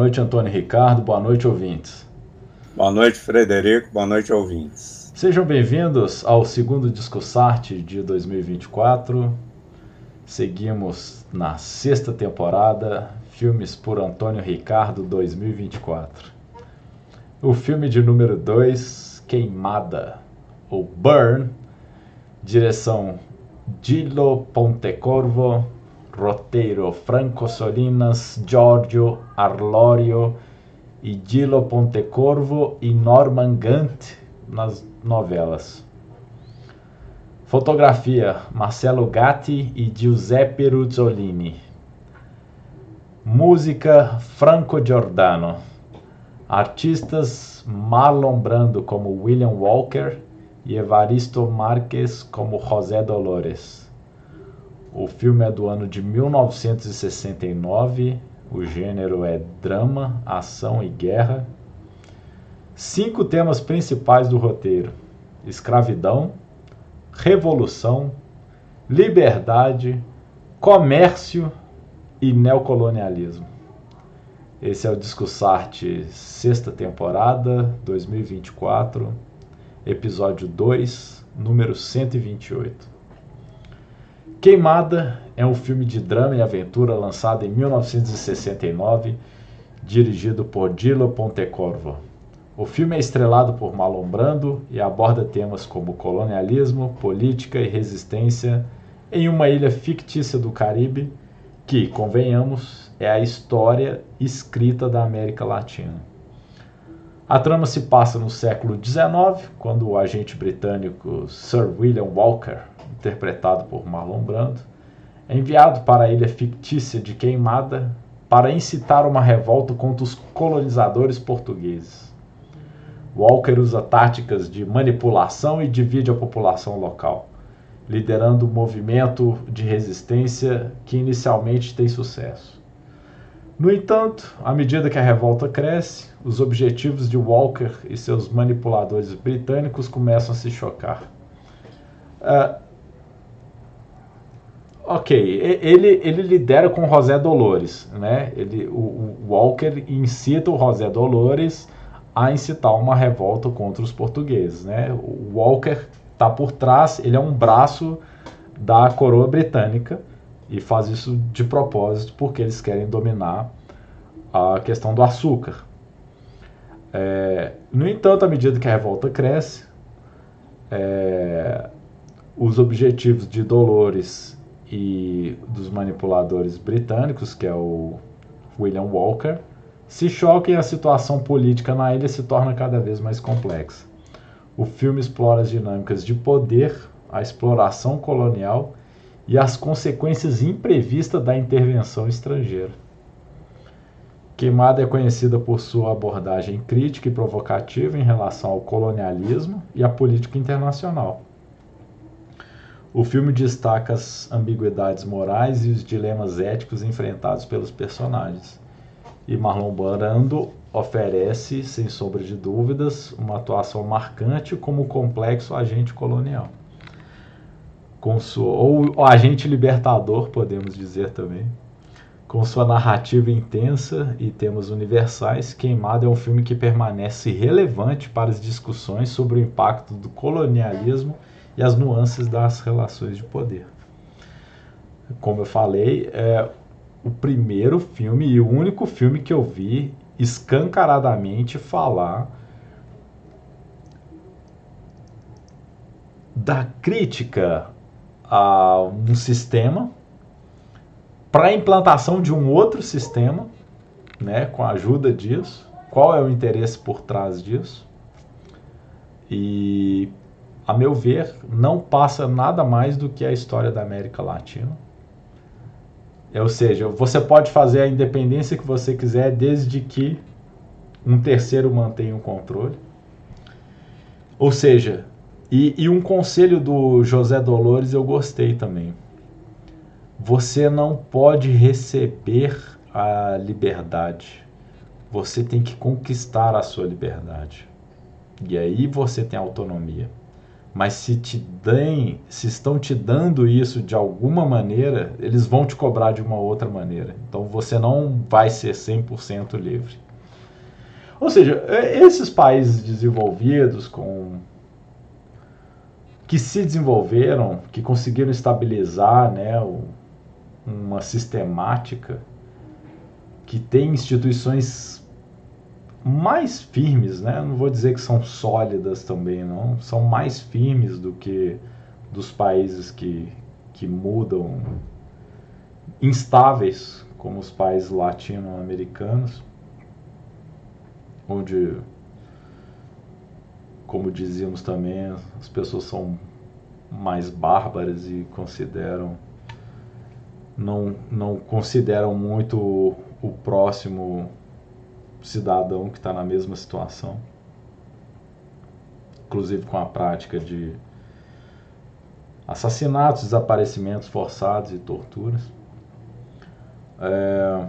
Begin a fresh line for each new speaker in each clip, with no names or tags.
Boa noite, Antônio Ricardo. Boa noite, ouvintes.
Boa noite, Frederico. Boa noite, ouvintes.
Sejam bem-vindos ao segundo Discussarte de 2024. Seguimos na sexta temporada, Filmes por Antônio Ricardo 2024. O filme de número 2, Queimada, ou Burn, direção Gillo Pontecorvo, roteiro Franco Solinas, Giorgio Arlorio Gillo Pontecorvo e Norman Gant nas novelas. Fotografia Marcelo Gatti e Giuseppe Ruzzolini. Música Franco Giordano. Artistas Marlon Brando como William Walker e Evaristo Marques como José Dolores. O filme é do ano de 1969. O gênero é drama, ação e guerra. Cinco temas principais do roteiro: escravidão, revolução, liberdade, comércio e neocolonialismo. Esse é o Discussarte, sexta temporada, 2024, episódio 2, número 128. Queimada é um filme de drama e aventura lançado em 1969, dirigido por Gillo Pontecorvo. O filme é estrelado por Marlon Brando e aborda temas como colonialismo, política e resistência em uma ilha fictícia do Caribe, que, convenhamos, é a história escrita da América Latina. A trama se passa no século XIX, quando o agente britânico Sir William Walker interpretado por Marlon Brando, é enviado para a ilha fictícia de Queimada para incitar uma revolta contra os colonizadores portugueses. Walker usa táticas de manipulação e divide a população local, liderando um movimento de resistência que inicialmente tem sucesso. No entanto, à medida que a revolta cresce, os objetivos de Walker e seus manipuladores britânicos começam a se chocar. Uh, Ok, ele, ele lidera com José Dolores, né? Ele, o, o Walker incita o José Dolores a incitar uma revolta contra os portugueses, né? O Walker está por trás, ele é um braço da coroa britânica e faz isso de propósito porque eles querem dominar a questão do açúcar. É, no entanto, à medida que a revolta cresce, é, os objetivos de Dolores e dos manipuladores britânicos, que é o William Walker, se chocam e a situação política na ilha se torna cada vez mais complexa. O filme explora as dinâmicas de poder, a exploração colonial e as consequências imprevistas da intervenção estrangeira. Queimada é conhecida por sua abordagem crítica e provocativa em relação ao colonialismo e à política internacional. O filme destaca as ambiguidades morais e os dilemas éticos enfrentados pelos personagens. E Marlon Brando oferece, sem sombra de dúvidas, uma atuação marcante como complexo agente colonial. Com sua, ou agente libertador, podemos dizer também. Com sua narrativa intensa e temas universais, Queimado é um filme que permanece relevante para as discussões sobre o impacto do colonialismo e as nuances das relações de poder. Como eu falei, é o primeiro filme e o único filme que eu vi escancaradamente falar da crítica a um sistema para a implantação de um outro sistema, né, com a ajuda disso, qual é o interesse por trás disso e a meu ver, não passa nada mais do que a história da América Latina. Ou seja, você pode fazer a independência que você quiser, desde que um terceiro mantenha o controle. Ou seja, e, e um conselho do José Dolores eu gostei também. Você não pode receber a liberdade. Você tem que conquistar a sua liberdade. E aí você tem autonomia. Mas se te deem, se estão te dando isso de alguma maneira, eles vão te cobrar de uma outra maneira. Então você não vai ser 100% livre. Ou seja, esses países desenvolvidos com que se desenvolveram, que conseguiram estabilizar, né, uma sistemática que tem instituições mais firmes, né? Não vou dizer que são sólidas também, não. São mais firmes do que dos países que, que mudam, instáveis, como os países latino-americanos, onde, como dizíamos também, as pessoas são mais bárbaras e consideram não, não consideram muito o próximo cidadão que está na mesma situação, inclusive com a prática de assassinatos, desaparecimentos forçados e torturas. É,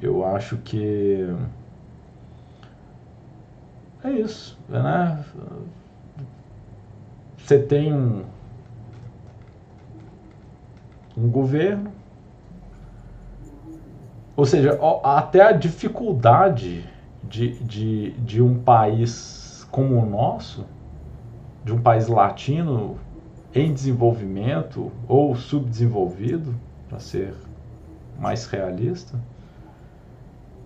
eu acho que é isso, né? Você tem um, um governo ou seja, até a dificuldade de, de, de um país como o nosso, de um país latino em desenvolvimento ou subdesenvolvido, para ser mais realista,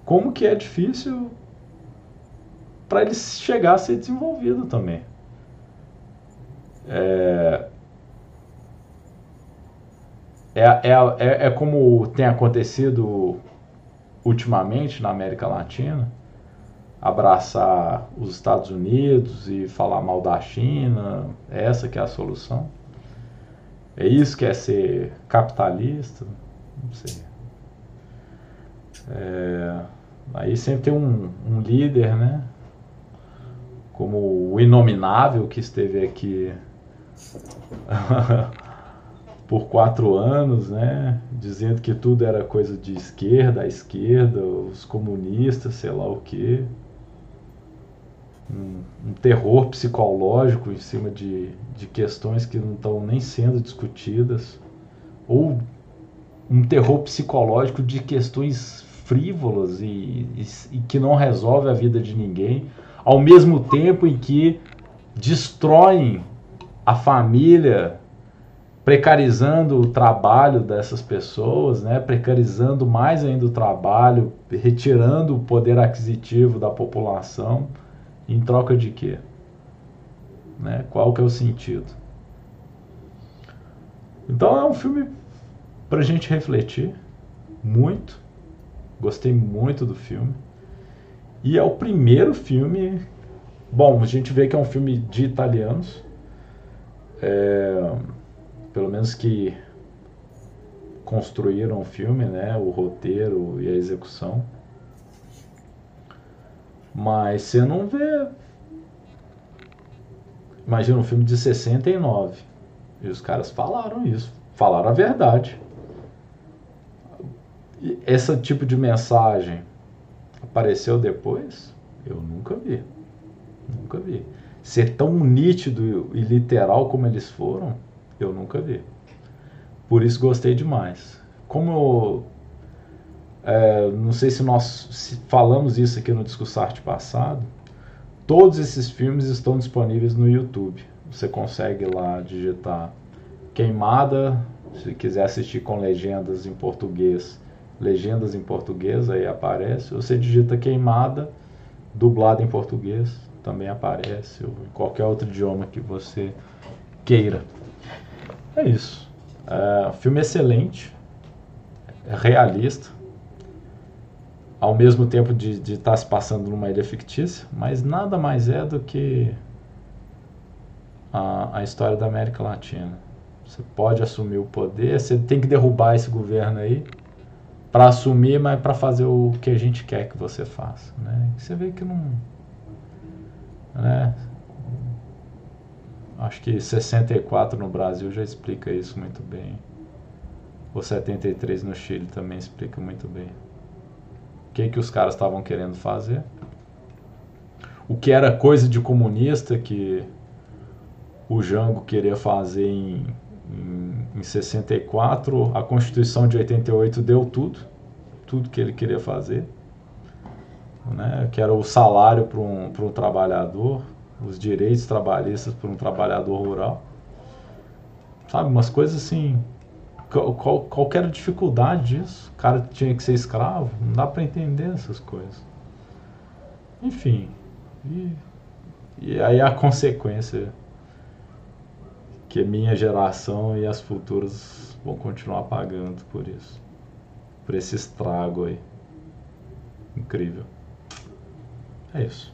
como que é difícil para ele chegar a ser desenvolvido também. É, é, é, é, é como tem acontecido ultimamente na América Latina, abraçar os Estados Unidos e falar mal da China, essa que é a solução. É isso que é ser capitalista? Não sei. É, aí sempre tem um, um líder, né? Como o Inominável que esteve aqui por quatro anos, né, dizendo que tudo era coisa de esquerda, a esquerda, os comunistas, sei lá o quê. Um, um terror psicológico em cima de, de questões que não estão nem sendo discutidas. Ou um terror psicológico de questões frívolas e, e, e que não resolve a vida de ninguém, ao mesmo tempo em que destroem a família precarizando o trabalho dessas pessoas, né? precarizando mais ainda o trabalho, retirando o poder aquisitivo da população, em troca de quê? Né? Qual que é o sentido? Então é um filme para a gente refletir muito. Gostei muito do filme. E é o primeiro filme. Bom, a gente vê que é um filme de italianos. É, pelo menos que construíram o filme, né, o roteiro e a execução. Mas você não vê. Imagina um filme de 69. E os caras falaram isso. Falaram a verdade. E esse tipo de mensagem apareceu depois? Eu nunca vi. Nunca vi. Ser tão nítido e literal como eles foram, eu nunca vi. Por isso gostei demais. Como é, não sei se nós falamos isso aqui no Discussarte passado, todos esses filmes estão disponíveis no YouTube. Você consegue lá digitar Queimada, se quiser assistir com legendas em português, legendas em português aí aparece. Você digita Queimada, dublado em português, também aparece, ou em qualquer outro idioma que você queira. É isso. É, filme excelente, é realista, ao mesmo tempo de estar tá se passando numa ilha fictícia, mas nada mais é do que a, a história da América Latina. Você pode assumir o poder, você tem que derrubar esse governo aí para assumir, mas para fazer o que a gente quer que você faça. Né? Você vê que não. Né? Acho que 64 no Brasil já explica isso muito bem. O 73 no Chile também explica muito bem. O que, que os caras estavam querendo fazer? O que era coisa de comunista que o Jango queria fazer em, em, em 64, a Constituição de 88 deu tudo, tudo que ele queria fazer, né? que era o salário para um, um trabalhador, os direitos trabalhistas para um trabalhador rural. Sabe, umas coisas assim. Qual, qual, qualquer dificuldade disso. O cara tinha que ser escravo. Não dá para entender essas coisas. Enfim. E, e aí a consequência que minha geração e as futuras vão continuar pagando por isso. Por esse estrago aí. Incrível. É isso.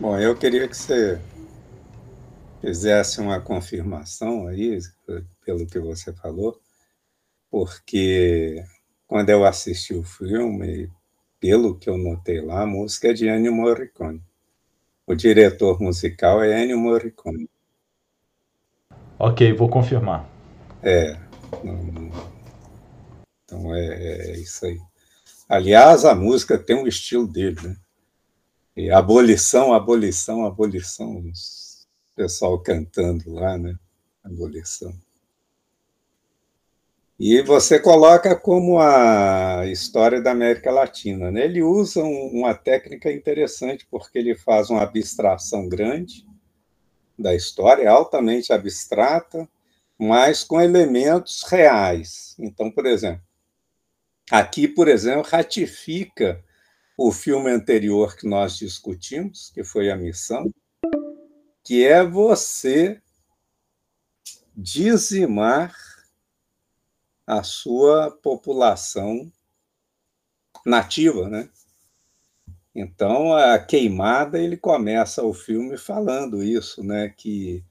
Bom, eu queria que você fizesse uma confirmação aí, pelo que você falou, porque quando eu assisti o filme, pelo que eu notei lá, a música é de Ennio Morricone. O diretor musical é Ennio Morricone.
Ok, vou confirmar.
É. Então é, é isso aí. Aliás, a música tem um estilo dele, né? E abolição, abolição, abolição. O pessoal cantando lá, né? Abolição. E você coloca como a história da América Latina. Né? Ele usa uma técnica interessante, porque ele faz uma abstração grande da história, altamente abstrata, mas com elementos reais. Então, por exemplo, aqui, por exemplo, ratifica o filme anterior que nós discutimos, que foi a missão, que é você dizimar a sua população nativa, né? Então, a queimada, ele começa o filme falando isso, né? Que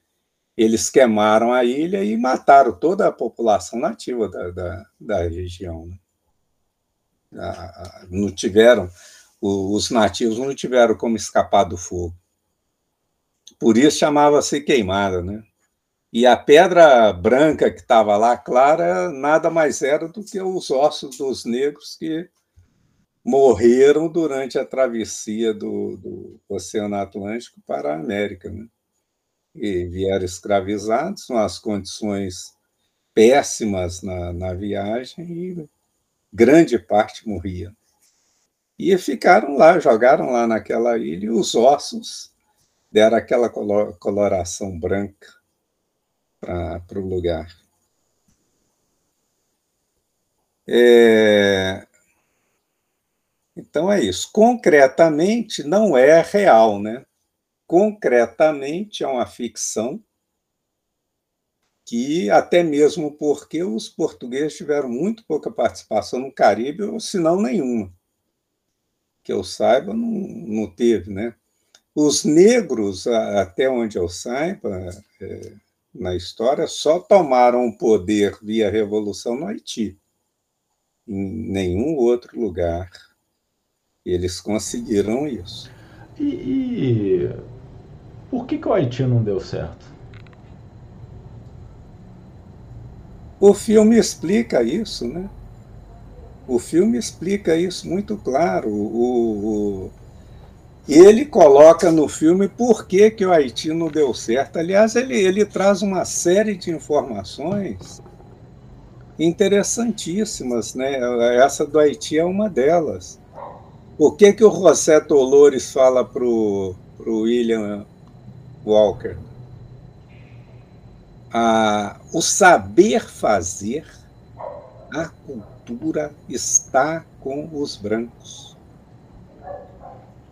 eles queimaram a ilha e mataram toda a população nativa da, da, da região. Né? não tiveram, os nativos não tiveram como escapar do fogo. Por isso chamava-se queimada, né? E a pedra branca que estava lá, clara, nada mais era do que os ossos dos negros que morreram durante a travessia do, do Oceano Atlântico para a América. Né? E vieram escravizados, nas condições péssimas na, na viagem, e grande parte morria. E ficaram lá, jogaram lá naquela ilha, e os ossos deram aquela coloração branca para o lugar. É... Então é isso. Concretamente, não é real, né? Concretamente, é uma ficção que, até mesmo porque os portugueses tiveram muito pouca participação no Caribe, ou se não nenhuma. Que eu saiba, não, não teve, né? Os negros, até onde eu saiba, é, na história só tomaram o poder via revolução no Haiti. Em nenhum outro lugar eles conseguiram isso.
E, e por que, que o Haiti não deu certo?
O filme explica isso, né? O filme explica isso muito claro. O, o, ele coloca no filme por que, que o Haiti não deu certo. Aliás, ele, ele traz uma série de informações interessantíssimas. Né? Essa do Haiti é uma delas. Por que, que o José Dolores fala para o William Walker? Ah, o saber fazer, a cultura está com os brancos.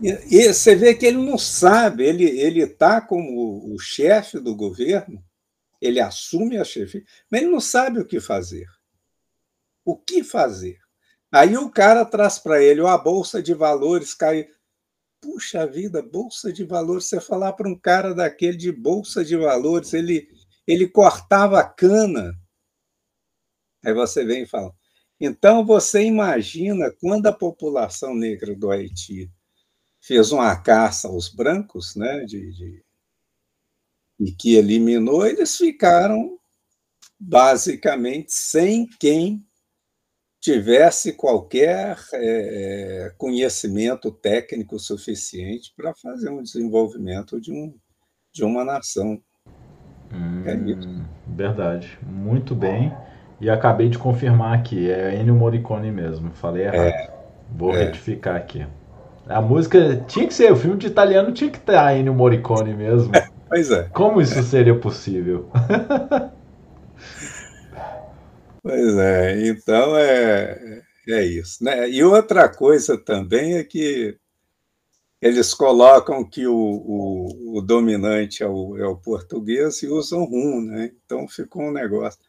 E, você vê que ele não sabe, ele ele está como o chefe do governo, ele assume a chefia, mas ele não sabe o que fazer. O que fazer? Aí o cara traz para ele, a bolsa de valores cai. Puxa vida, bolsa de valores, você falar para um cara daquele de bolsa de valores, ele ele cortava a cana. Aí você vem e fala. Então você imagina quando a população negra do Haiti fez uma caça aos brancos, né, de, de, e que eliminou, eles ficaram basicamente sem quem tivesse qualquer é, conhecimento técnico suficiente para fazer um desenvolvimento de um, de uma nação.
Hum, é verdade. Muito bem. E acabei de confirmar aqui, é Ennio Morricone mesmo. Falei errado. É, Vou é. retificar aqui. A música tinha que ser, o filme de italiano tinha que ter a Ennio Morricone mesmo.
pois é.
Como isso seria possível?
pois é, então é, é isso. Né? E outra coisa também é que eles colocam que o, o, o dominante é o, é o, português e usam rum, né? Então ficou um negócio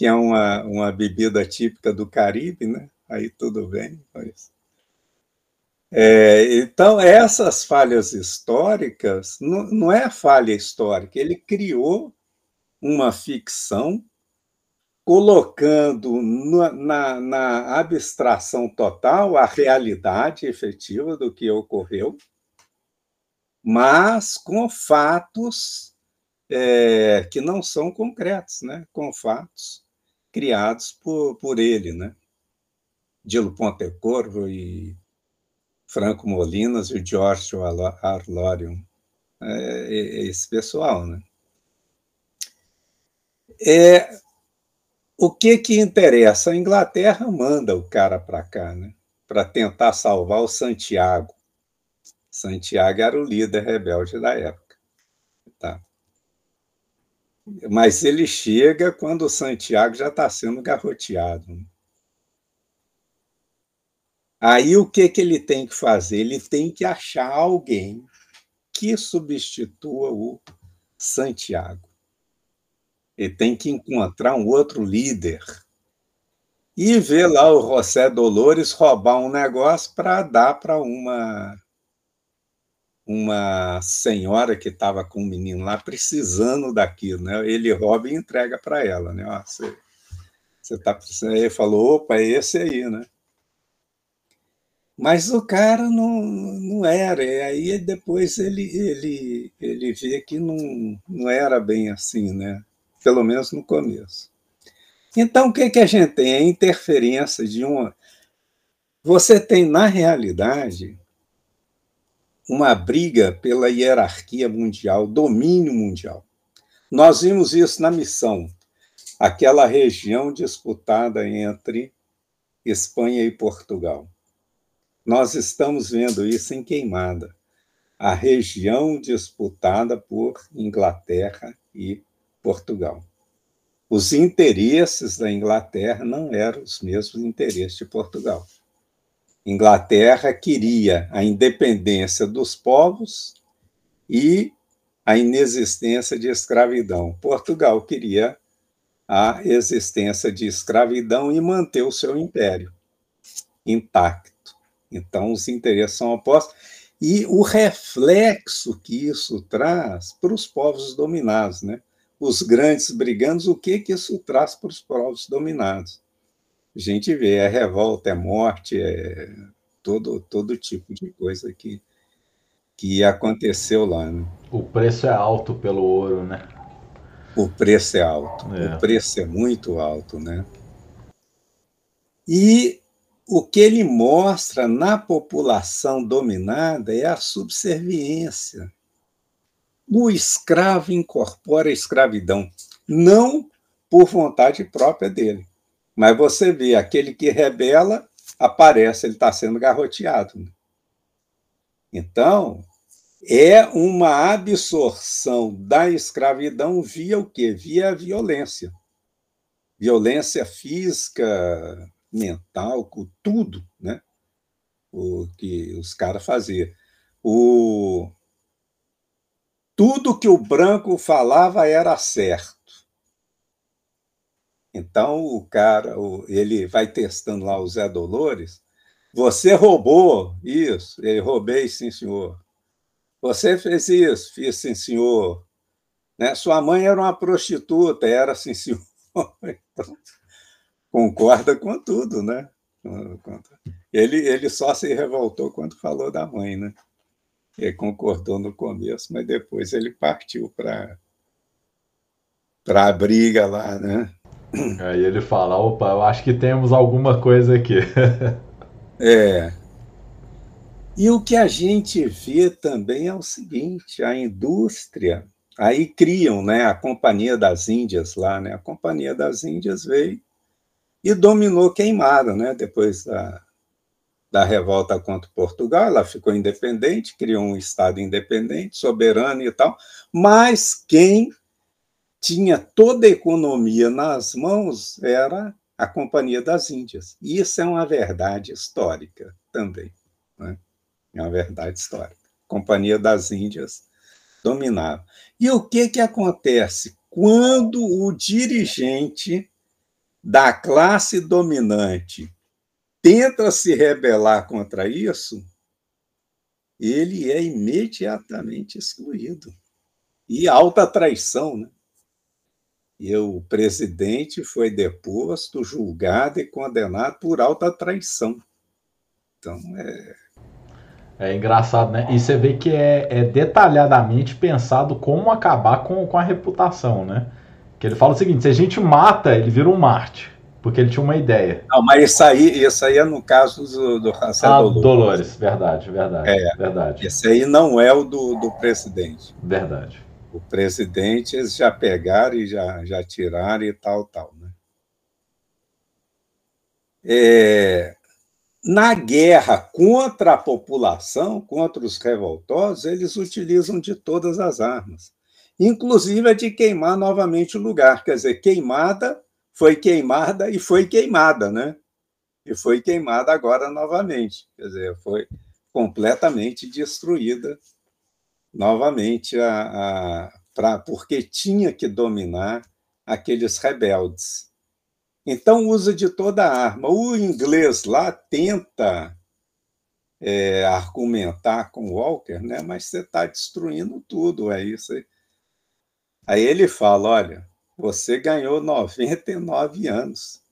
que é uma, uma bebida típica do Caribe, né? Aí tudo bem. Mas... É, então, essas falhas históricas, não, não é falha histórica, ele criou uma ficção colocando na, na, na, abstração total a realidade efetiva do que ocorreu, mas com fatos é, que não são concretos, né? com fatos criados por, por ele. Né? Dilo Pontecorvo e Franco Molinas e o Giorgio Arlorium. É, é, é esse pessoal, né? É, o que que interessa? A Inglaterra manda o cara para cá, né? Para tentar salvar o Santiago. Santiago era o líder rebelde da época. Tá? Mas ele chega quando o Santiago já está sendo garroteado. Aí o que, que ele tem que fazer? Ele tem que achar alguém que substitua o Santiago. Ele tem que encontrar um outro líder. E ver lá o José Dolores roubar um negócio para dar para uma uma senhora que estava com um menino lá precisando daquilo, né? Ele rouba e entrega para ela, né? Você, você tá precisando. Ele falou, opa, é esse aí, né? Mas o cara não, não era, e aí depois ele, ele, ele vê que não, não era bem assim, né? pelo menos no começo. Então, o que, que a gente tem? A interferência de uma. Você tem, na realidade, uma briga pela hierarquia mundial, domínio mundial. Nós vimos isso na missão, aquela região disputada entre Espanha e Portugal. Nós estamos vendo isso em Queimada, a região disputada por Inglaterra e Portugal. Os interesses da Inglaterra não eram os mesmos interesses de Portugal. Inglaterra queria a independência dos povos e a inexistência de escravidão. Portugal queria a existência de escravidão e manter o seu império intacto. Então, os interesses são opostos. E o reflexo que isso traz para os povos dominados, né? Os grandes brigantes, o que, que isso traz para os povos dominados? A gente vê, é revolta, é morte, é todo, todo tipo de coisa que, que aconteceu lá. Né?
O preço é alto pelo ouro, né?
O preço é alto, é. o preço é muito alto, né? E o que ele mostra na população dominada é a subserviência. O escravo incorpora a escravidão, não por vontade própria dele. Mas você vê, aquele que rebela aparece, ele está sendo garroteado. Então, é uma absorção da escravidão via o quê? Via a violência. Violência física, mental, tudo, né? O que os caras faziam. O tudo que o branco falava era certo. Então o cara, ele vai testando lá o Zé Dolores. Você roubou isso? Ele roubei, sim, senhor. Você fez isso? Fiz, sim, senhor. Né? Sua mãe era uma prostituta, era, sim, senhor. Então, concorda com tudo, né? Ele, ele só se revoltou quando falou da mãe, né? Ele concordou no começo, mas depois ele partiu para a briga lá, né?
Aí ele fala, opa, eu acho que temos alguma coisa aqui.
é. E o que a gente vê também é o seguinte: a indústria, aí criam né, a Companhia das Índias lá, né? A Companhia das Índias veio e dominou Queimada, né? Depois da, da revolta contra Portugal, ela ficou independente, criou um Estado independente, soberano e tal, mas quem tinha toda a economia nas mãos era a Companhia das Índias. Isso é uma verdade histórica também. Né? É uma verdade histórica. A Companhia das Índias dominava. E o que, que acontece? Quando o dirigente da classe dominante tenta se rebelar contra isso, ele é imediatamente excluído. E alta traição, né? E o presidente foi deposto, julgado e condenado por alta traição. Então, é.
É engraçado, né? E você vê que é, é detalhadamente pensado como acabar com, com a reputação, né? Que ele fala o seguinte: se a gente mata, ele vira um Marte. Porque ele tinha uma ideia.
Não, mas isso aí, isso aí é no caso do, do
ah, Dolores. Dolores. verdade, verdade. É, verdade.
Esse aí não é o do, do presidente.
Verdade
o presidente, eles já pegaram e já, já tiraram e tal, tal. Né? É, na guerra contra a população, contra os revoltosos, eles utilizam de todas as armas, inclusive a de queimar novamente o lugar. Quer dizer, queimada, foi queimada e foi queimada, né? E foi queimada agora novamente. Quer dizer, foi completamente destruída novamente a, a, pra, porque tinha que dominar aqueles rebeldes. Então usa de toda a arma. O inglês lá tenta é, argumentar com Walker, né? mas você está destruindo tudo, é isso. Aí. aí ele fala: olha, você ganhou 99 anos.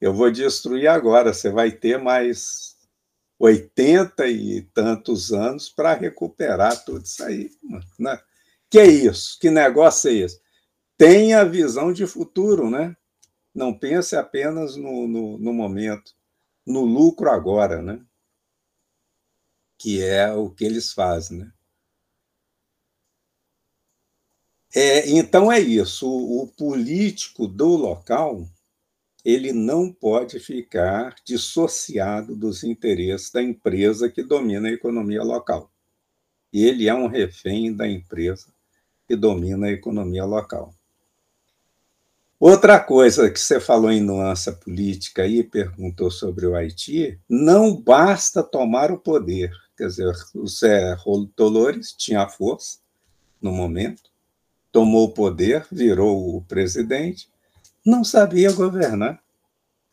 Eu vou destruir agora, você vai ter mais 80 e tantos anos para recuperar tudo isso aí. Né? Que é isso? Que negócio é esse? Tenha visão de futuro, né? Não pense apenas no, no, no momento, no lucro agora, né? Que é o que eles fazem, né? É, então é isso. O, o político do local ele não pode ficar dissociado dos interesses da empresa que domina a economia local. E ele é um refém da empresa que domina a economia local. Outra coisa que você falou em nuance política e perguntou sobre o Haiti, não basta tomar o poder. Quer dizer, o Zé Dolores tinha força no momento, tomou o poder, virou o presidente, não sabia governar.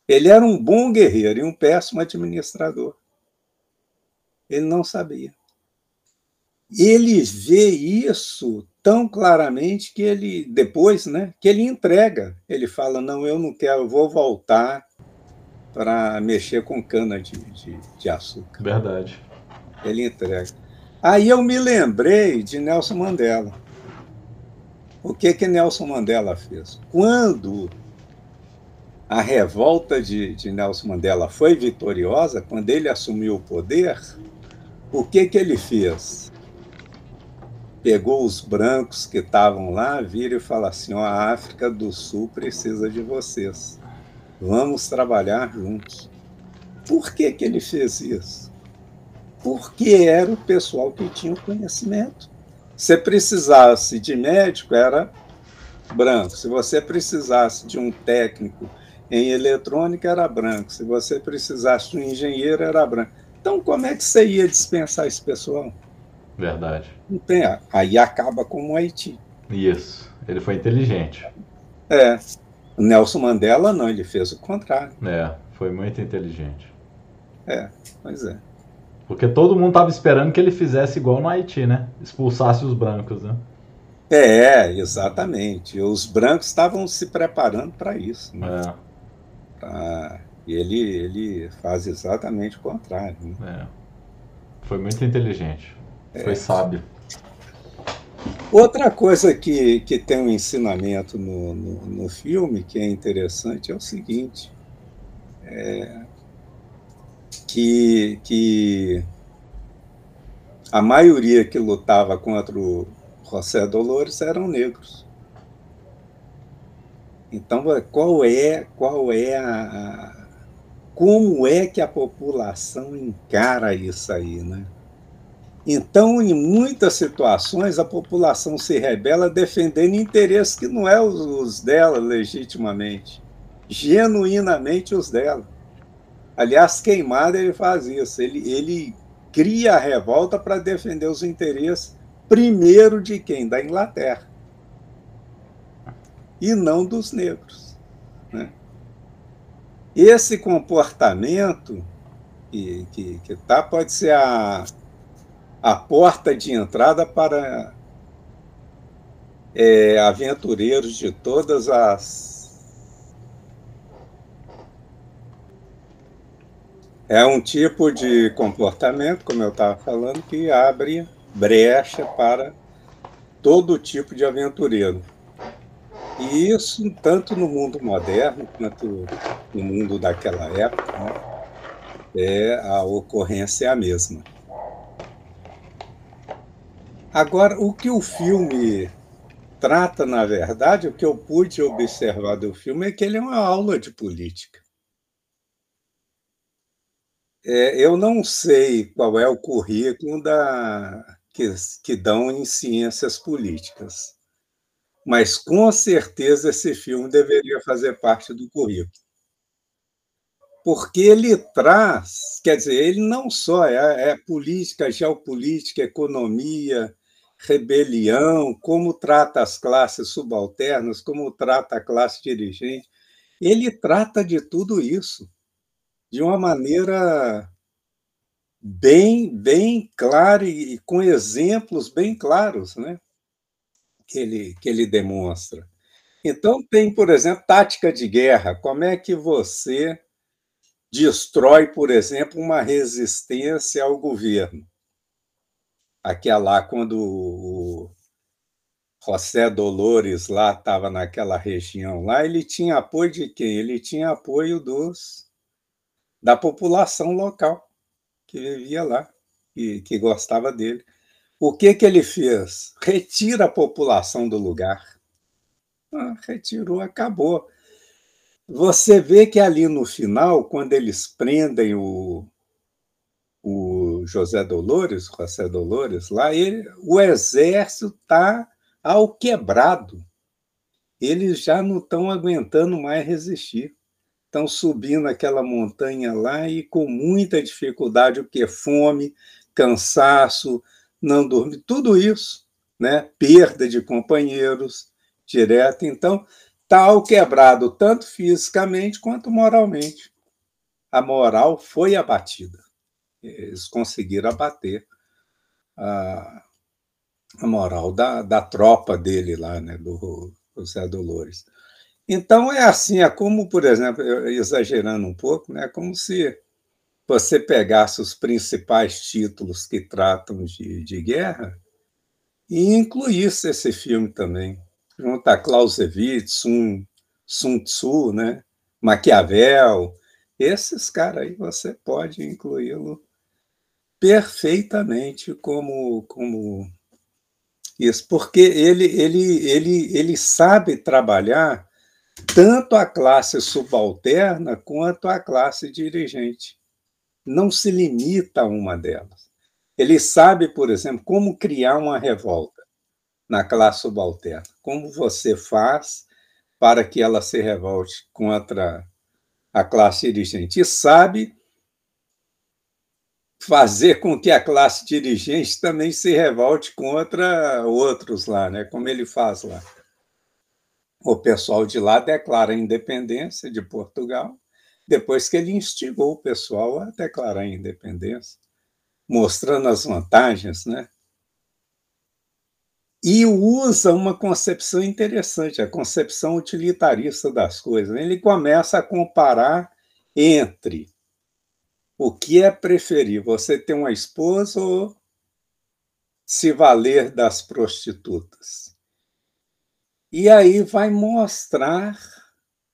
Ele era um bom guerreiro e um péssimo administrador. Ele não sabia. Ele vê isso tão claramente que ele depois, né, que ele entrega. Ele fala: "Não, eu não quero, eu vou voltar para mexer com cana de, de, de açúcar".
Verdade.
Ele entrega. Aí eu me lembrei de Nelson Mandela. O que que Nelson Mandela fez? Quando a revolta de, de, Nelson Mandela foi vitoriosa, quando ele assumiu o poder, o que, que ele fez? Pegou os brancos que estavam lá, vira e fala assim: ó, a África do Sul precisa de vocês. Vamos trabalhar juntos. Por que, que ele fez isso? Porque era o pessoal que tinha o conhecimento. Se precisasse de médico, era branco. Se você precisasse de um técnico em eletrônica, era branco. Se você precisasse de um engenheiro, era branco. Então, como é que você ia dispensar esse pessoal?
Verdade.
Não tem. Aí acaba com o Haiti.
Isso. Ele foi inteligente.
É. O Nelson Mandela não, ele fez o contrário.
É, foi muito inteligente.
É, pois é.
Porque todo mundo estava esperando que ele fizesse igual no Haiti, né? Expulsasse os brancos, né?
É, exatamente. Os brancos estavam se preparando para isso. Né? É. Pra... E ele, ele faz exatamente o contrário. Né?
É. Foi muito inteligente. É. Foi sábio.
Outra coisa que, que tem um ensinamento no, no, no filme que é interessante é o seguinte: é, que, que a maioria que lutava contra o José Dolores eram negros. Então, qual é, qual é a, como é que a população encara isso aí, né? Então, em muitas situações, a população se rebela defendendo interesses que não é os, os dela legitimamente, genuinamente os dela. Aliás, Queimada ele faz isso, ele, ele cria a revolta para defender os interesses, primeiro de quem? Da Inglaterra. E não dos negros. Né? Esse comportamento que, que, que tá, pode ser a, a porta de entrada para é, aventureiros de todas as. É um tipo de comportamento, como eu estava falando, que abre brecha para todo tipo de aventureiro. E isso, tanto no mundo moderno quanto no mundo daquela época, né, é, a ocorrência é a mesma. Agora, o que o filme trata, na verdade, o que eu pude observar do filme é que ele é uma aula de política. É, eu não sei qual é o currículo da, que, que dão em ciências políticas, mas com certeza esse filme deveria fazer parte do currículo. Porque ele traz, quer dizer, ele não só é, é política, geopolítica, economia, rebelião, como trata as classes subalternas, como trata a classe dirigente. Ele trata de tudo isso de uma maneira bem, bem clara e com exemplos bem claros, né? Que ele, que ele demonstra. Então, tem, por exemplo, tática de guerra. Como é que você destrói, por exemplo, uma resistência ao governo? aqui lá quando o José Dolores lá estava naquela região lá, ele tinha apoio de quem? Ele tinha apoio dos da população local que vivia lá e que gostava dele. O que que ele fez? Retira a população do lugar. Ah, retirou, acabou. Você vê que ali no final, quando eles prendem o, o José Dolores, José Dolores, lá ele, o exército está ao quebrado. Eles já não estão aguentando mais resistir. Estão subindo aquela montanha lá e com muita dificuldade, o que? Fome, cansaço, não dormir, tudo isso, né? perda de companheiros direta. Então, está ao quebrado, tanto fisicamente quanto moralmente. A moral foi abatida eles conseguiram abater a, a moral da, da tropa dele lá, né, do José Dolores. Então é assim, é como, por exemplo, exagerando um pouco, né, como se você pegasse os principais títulos que tratam de, de guerra e incluísse esse filme também, junto a Clausewitz, Sun, Sun Tzu, né, Maquiavel, esses caras aí você pode incluí-lo perfeitamente como, como isso, porque ele, ele, ele, ele sabe trabalhar tanto a classe subalterna quanto a classe dirigente. Não se limita a uma delas. Ele sabe, por exemplo, como criar uma revolta na classe subalterna. Como você faz para que ela se revolte contra a classe dirigente. E sabe fazer com que a classe dirigente também se revolte contra outros lá, né? como ele faz lá. O pessoal de lá declara a independência de Portugal, depois que ele instigou o pessoal a declarar a independência, mostrando as vantagens, né? E usa uma concepção interessante, a concepção utilitarista das coisas. Ele começa a comparar entre o que é preferir? Você ter uma esposa ou se valer das prostitutas? E aí vai mostrar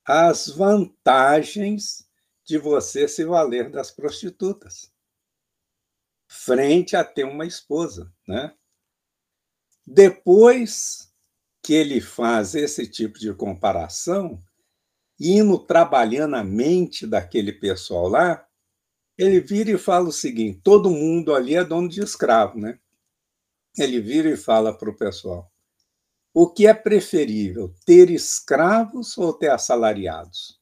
as vantagens de você se valer das prostitutas. frente a ter uma esposa, né? Depois que ele faz esse tipo de comparação, indo trabalhando a mente daquele pessoal lá, ele vira e fala o seguinte: todo mundo ali é dono de escravo, né? Ele vira e fala para o pessoal: o que é preferível, ter escravos ou ter assalariados?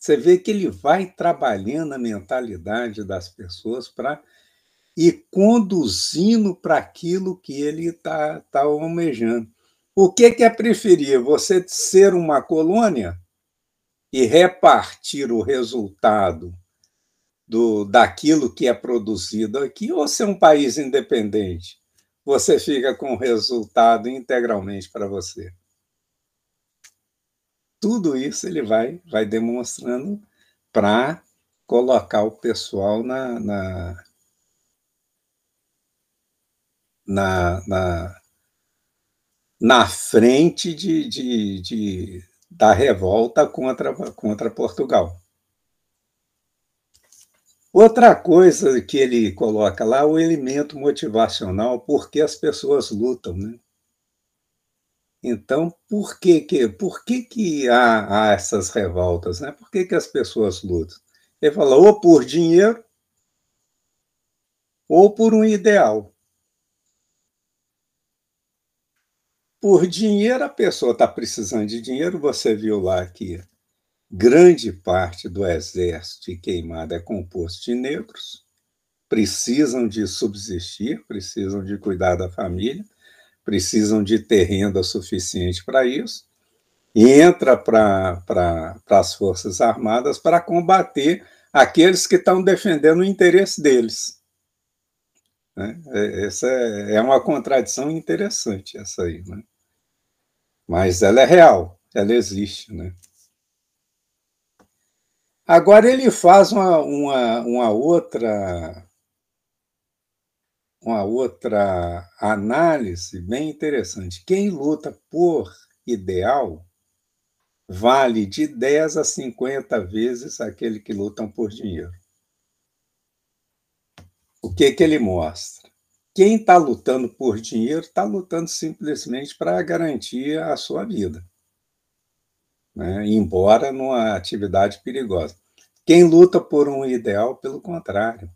Você vê que ele vai trabalhando a mentalidade das pessoas para ir conduzindo para aquilo que ele está tá almejando. O que, que é preferir? Você ser uma colônia e repartir o resultado do, daquilo que é produzido aqui, ou ser um país independente? Você fica com o resultado integralmente para você tudo isso ele vai, vai demonstrando para colocar o pessoal na, na, na, na, na frente de, de, de, da revolta contra, contra Portugal. Outra coisa que ele coloca lá o elemento motivacional, porque as pessoas lutam, né? Então, por que que, por que, que há, há essas revoltas? Né? Por que, que as pessoas lutam? Ele fala ou por dinheiro ou por um ideal. Por dinheiro, a pessoa está precisando de dinheiro. Você viu lá que grande parte do exército queimado é composto de negros, precisam de subsistir, precisam de cuidar da família precisam de ter renda suficiente para isso, e entra para pra, as Forças Armadas para combater aqueles que estão defendendo o interesse deles. Né? É, essa é, é uma contradição interessante, essa aí. Né? Mas ela é real, ela existe. Né? Agora ele faz uma, uma, uma outra uma outra análise bem interessante. Quem luta por ideal vale de 10 a 50 vezes aquele que lutam por dinheiro. O que, que ele mostra? Quem está lutando por dinheiro está lutando simplesmente para garantir a sua vida, né? embora numa atividade perigosa. Quem luta por um ideal, pelo contrário,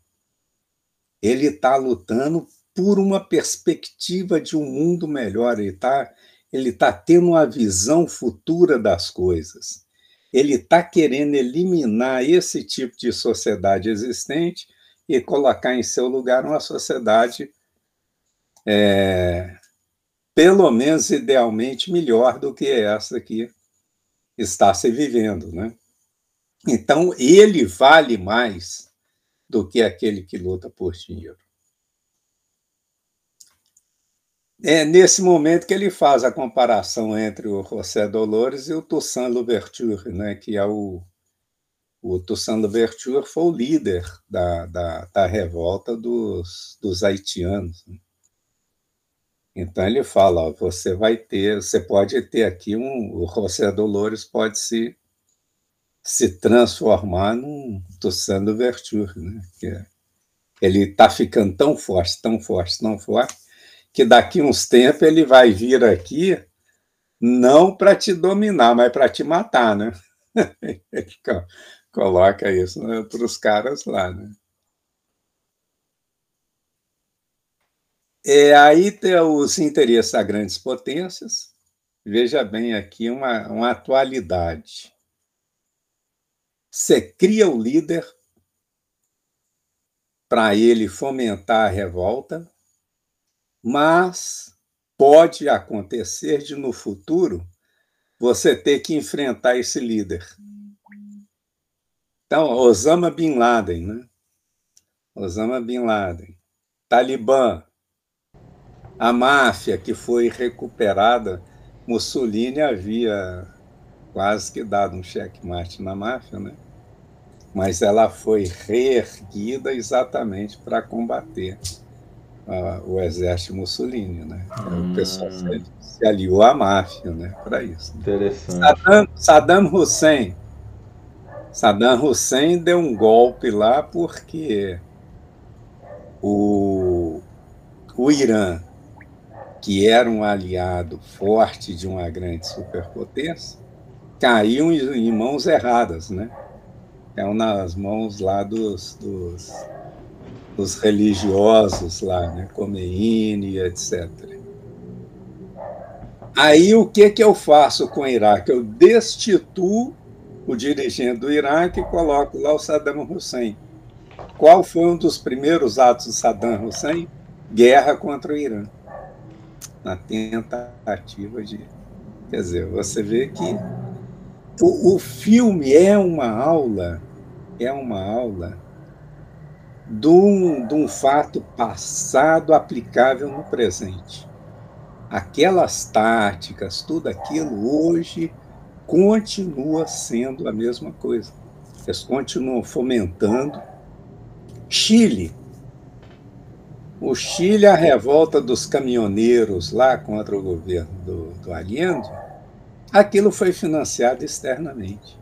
ele está lutando por uma perspectiva de um mundo melhor, ele está ele tá tendo uma visão futura das coisas. Ele está querendo eliminar esse tipo de sociedade existente e colocar em seu lugar uma sociedade, é, pelo menos idealmente, melhor do que essa que está se vivendo. Né? Então, ele vale mais do que aquele que luta por dinheiro. É nesse momento que ele faz a comparação entre o José Dolores e o Toussaint Louverture, né, que é o, o Toussaint Louverture foi o líder da, da, da revolta dos, dos haitianos. Né? Então ele fala, ó, você vai ter, você pode ter aqui um, o José Dolores pode se se transformar num Toussaint Louverture, né? Que é, ele está ficando tão forte, tão forte, tão forte, que daqui uns tempos ele vai vir aqui não para te dominar, mas para te matar, né? Ele coloca isso né, para os caras lá, né? É, aí tem os interesses a grandes potências. Veja bem aqui uma, uma atualidade. Você cria o líder para ele fomentar a revolta, mas pode acontecer de no futuro você ter que enfrentar esse líder. Então, Osama Bin Laden, né? Osama Bin Laden, Talibã, a máfia que foi recuperada, Mussolini havia quase que dado um checkmate na máfia, né? Mas ela foi reerguida exatamente para combater uh, o exército Mussolini. Né? Hum. O pessoal se, se, aliou à máfia né, para isso.
Interessante.
Saddam, Saddam Hussein. Saddam Hussein deu um golpe lá porque o, o Irã, que era um aliado forte de uma grande superpotência, caiu em, em mãos erradas, né? Caiu nas mãos lá dos, dos, dos religiosos lá, né? Khomeini, etc. Aí o que, que eu faço com o Iraque? Eu destituo o dirigente do Iraque e coloco lá o Saddam Hussein. Qual foi um dos primeiros atos de Saddam Hussein? Guerra contra o Irã. Na tentativa de. Quer dizer, você vê que o, o filme é uma aula, é uma aula de um, de um fato passado aplicável no presente aquelas táticas, tudo aquilo hoje continua sendo a mesma coisa. Eles continuam fomentando. Chile. O Chile, a revolta dos caminhoneiros lá contra o governo do, do Allende, aquilo foi financiado externamente.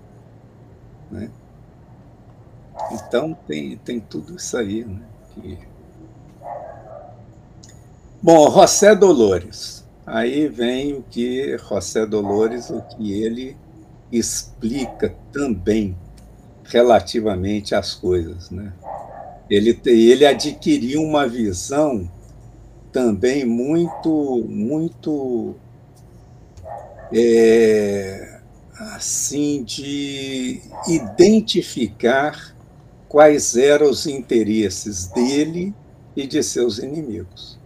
Né? Então tem, tem tudo isso aí. Né? Que... Bom, José Dolores. Aí vem o que José Dolores, o que ele explica também relativamente às coisas, né? Ele, ele adquiriu uma visão também muito, muito é, assim de identificar quais eram os interesses dele e de seus inimigos.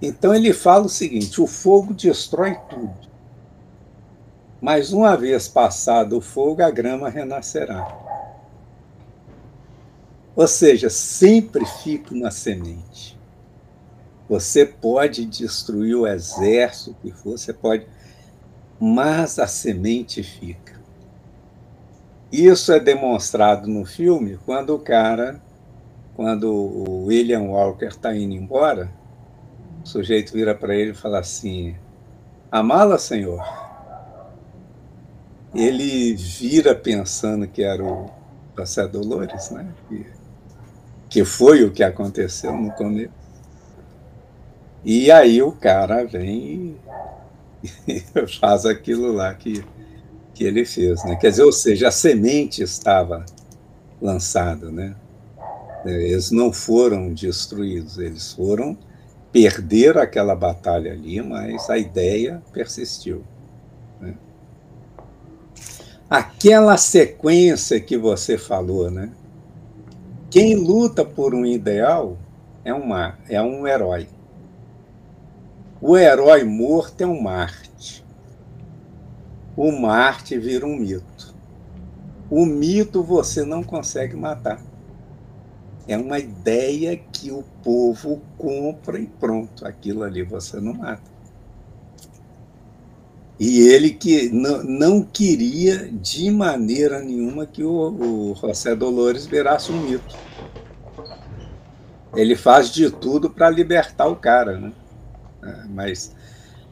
Então ele fala o seguinte: o fogo destrói tudo. Mas uma vez passado o fogo, a grama renascerá. Ou seja, sempre fica uma semente. Você pode destruir o exército que for, você pode, mas a semente fica. Isso é demonstrado no filme quando o cara, quando o William Walker está indo embora, o sujeito vira para ele e fala assim: A mala, senhor. Ele vira pensando que era o José Dolores, né? Que, que foi o que aconteceu no começo. E aí o cara vem e faz aquilo lá que, que ele fez, né? Quer dizer, ou seja, a semente estava lançada, né? Eles não foram destruídos, eles foram perderam aquela batalha ali, mas a ideia persistiu. Né? Aquela sequência que você falou, né? Quem luta por um ideal é um, é um herói. O herói morto é um Marte. O Marte vira um mito. O mito você não consegue matar. É uma ideia que o povo compra e pronto, aquilo ali você não mata. E ele que não, queria de maneira nenhuma que o José Dolores virasse um mito. Ele faz de tudo para libertar o cara, né? É, mas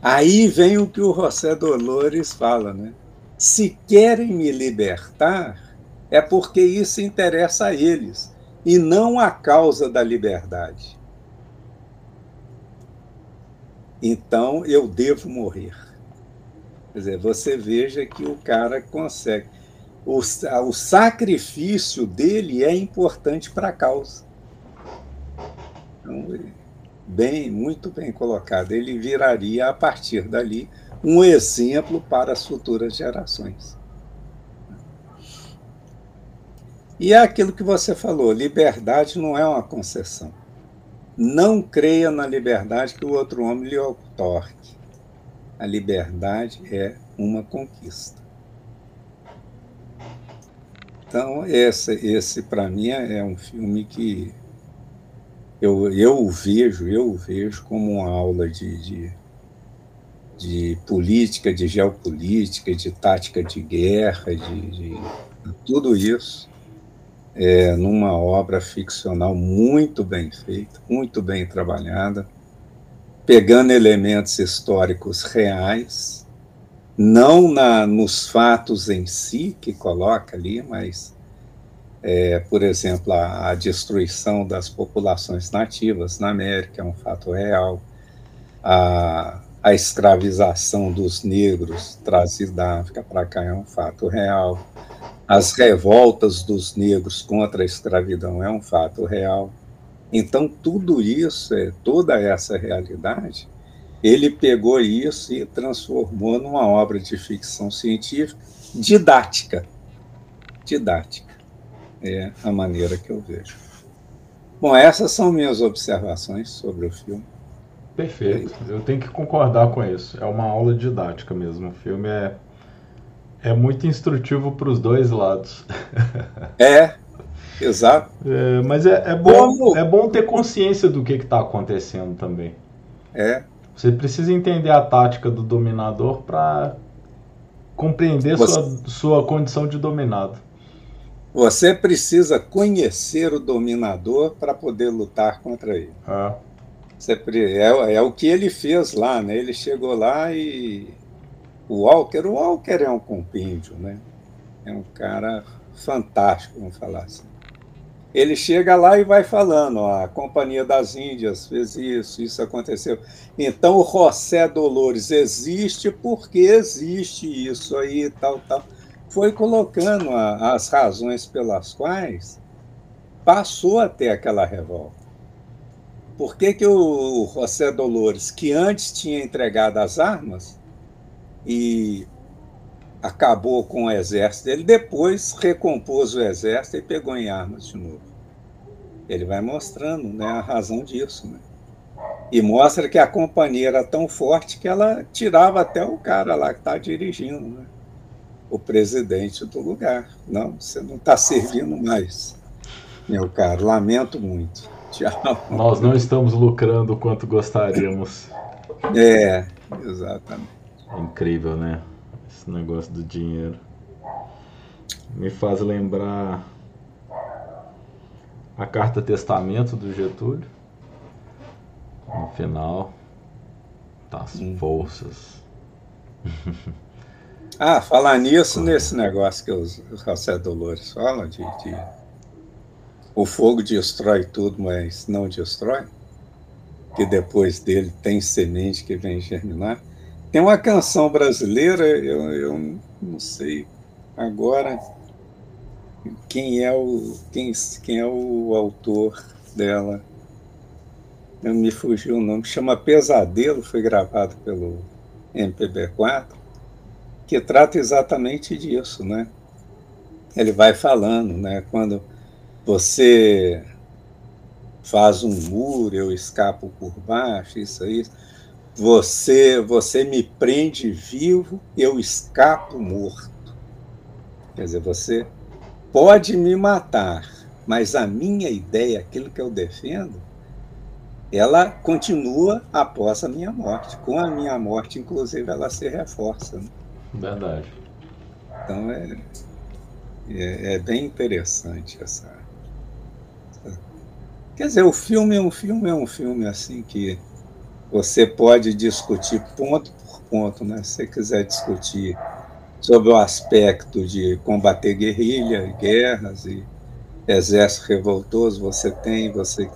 aí vem o que o José Dolores fala, né? Se querem me libertar, é porque isso interessa a eles e não a causa da liberdade. Então eu devo morrer. Quer dizer, você veja que o cara consegue. O, o sacrifício dele é importante para a causa. Então, bem, muito bem colocado. Ele viraria, a partir dali, um exemplo para as futuras gerações. E é aquilo que você falou: liberdade não é uma concessão. Não creia na liberdade que o outro homem lhe otorgue. A liberdade é uma conquista. Então, esse, esse para mim, é um filme que eu, eu vejo, eu vejo como uma aula de, de, de política, de geopolítica, de tática de guerra, de, de tudo isso é, numa obra ficcional muito bem feita, muito bem trabalhada, pegando elementos históricos reais não na, nos fatos em si que coloca ali, mas, é, por exemplo, a, a, destruição das populações nativas na América é um fato real, a, a escravização dos negros trazidos da África para cá é um fato real, as revoltas dos negros contra a escravidão é um fato real. Então, tudo isso, é, toda essa realidade, ele pegou isso e transformou numa obra de ficção científica didática. Didática. É a maneira que eu vejo. Bom, essas são minhas observações sobre o filme.
Perfeito. Eu tenho que concordar com isso. É uma aula didática mesmo. O filme é, é muito instrutivo para os dois lados.
É, exato.
É, mas é, é, bom, é bom ter consciência do que está acontecendo também.
É.
Você precisa entender a tática do dominador para compreender você, sua, sua condição de dominado.
Você precisa conhecer o dominador para poder lutar contra ele.
É.
É, é, o que ele fez lá, né? Ele chegou lá e o Walker, o Walker é um compêndio, né? É um cara fantástico, vamos falar assim ele chega lá e vai falando, ó, a Companhia das Índias fez isso, isso aconteceu. Então o José Dolores existe porque existe isso aí, tal, tal. Foi colocando a, as razões pelas quais passou até aquela revolta. Por que, que o José Dolores, que antes tinha entregado as armas e acabou com o exército dele, depois recompôs o exército e pegou em armas de novo. Ele vai mostrando né, a razão disso. Né? E mostra que a companhia era tão forte que ela tirava até o cara lá que está dirigindo, né? O presidente do lugar. Não, você não está servindo mais, meu caro. Lamento muito. Tchau.
Nós não estamos lucrando quanto gostaríamos.
É, exatamente.
É incrível, né? esse negócio do dinheiro. Me faz lembrar a carta testamento do Getúlio. No final, tá as hum. forças.
Ah, falar nisso, nesse negócio que os, os José Dolores falam, de, de, o fogo destrói tudo, mas não destrói, que depois dele tem semente que vem germinar. Tem uma canção brasileira, eu, eu não sei agora quem é o quem, quem é o autor dela. Eu me fugiu o nome, chama Pesadelo, foi gravado pelo MPB4, que trata exatamente disso, né? Ele vai falando, né? Quando você faz um muro, eu escapo por baixo, isso aí. Você, você me prende vivo, eu escapo morto. Quer dizer, você pode me matar, mas a minha ideia, aquilo que eu defendo, ela continua após a minha morte. Com a minha morte, inclusive, ela se reforça. Né?
Verdade.
Então é, é, é, bem interessante essa. Quer dizer, o filme é um filme, é um filme assim que você pode discutir ponto por ponto, né? Se você quiser discutir sobre o aspecto de combater guerrilha, guerras e exército revoltoso, você tem, você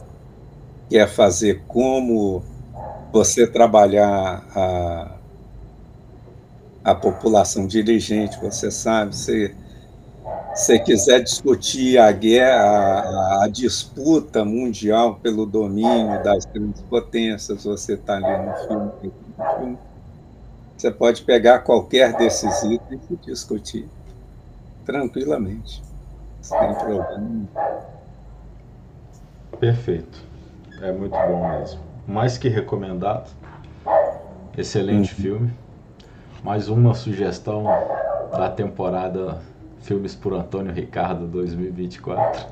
quer fazer como você trabalhar a, a população dirigente, você sabe, se você quiser discutir a guerra, a, a, disputa mundial pelo domínio das grandes potências, você está ali no filme, no filme. Você pode pegar qualquer desses itens e discutir tranquilamente, sem problema.
Perfeito. É muito bom mesmo. Mais que recomendado. Excelente uhum. filme. Mais uma sugestão da temporada Filmes por Antônio Ricardo 2024,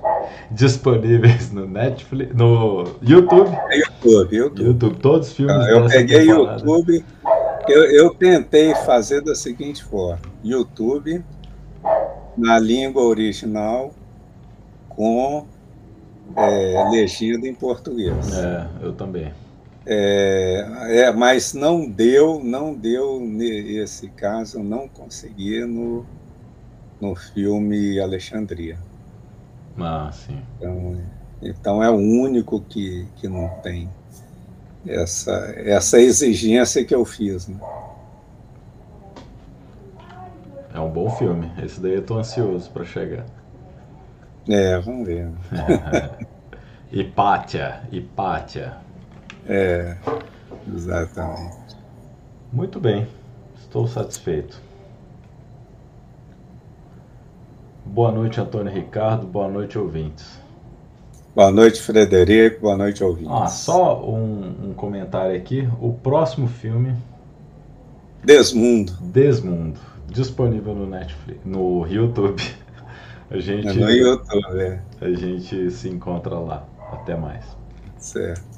disponíveis no Netflix, no YouTube.
É YouTube, YouTube.
YouTube, todos os filmes. Ah,
eu peguei temporada. YouTube, eu, eu tentei fazer da seguinte forma: YouTube na língua original com é, legenda em português.
É, eu também.
É, é, mas não deu, não deu nesse caso, não consegui no, no filme Alexandria.
Ah, sim.
Então, então é o único que, que não tem essa, essa exigência que eu fiz. Né?
É um bom filme. Esse daí eu tô ansioso para chegar.
É, vamos ver.
Hipátia, Hipátia.
É, exatamente.
Muito bem, estou satisfeito. Boa noite, Antônio Ricardo. Boa noite, ouvintes.
Boa noite, Frederico. Boa noite, ouvintes.
Ah, só um, um comentário aqui. O próximo filme.
Desmundo.
Desmundo. Disponível no Netflix, no YouTube. A gente,
é no YouTube, é.
A gente se encontra lá. Até mais.
Certo.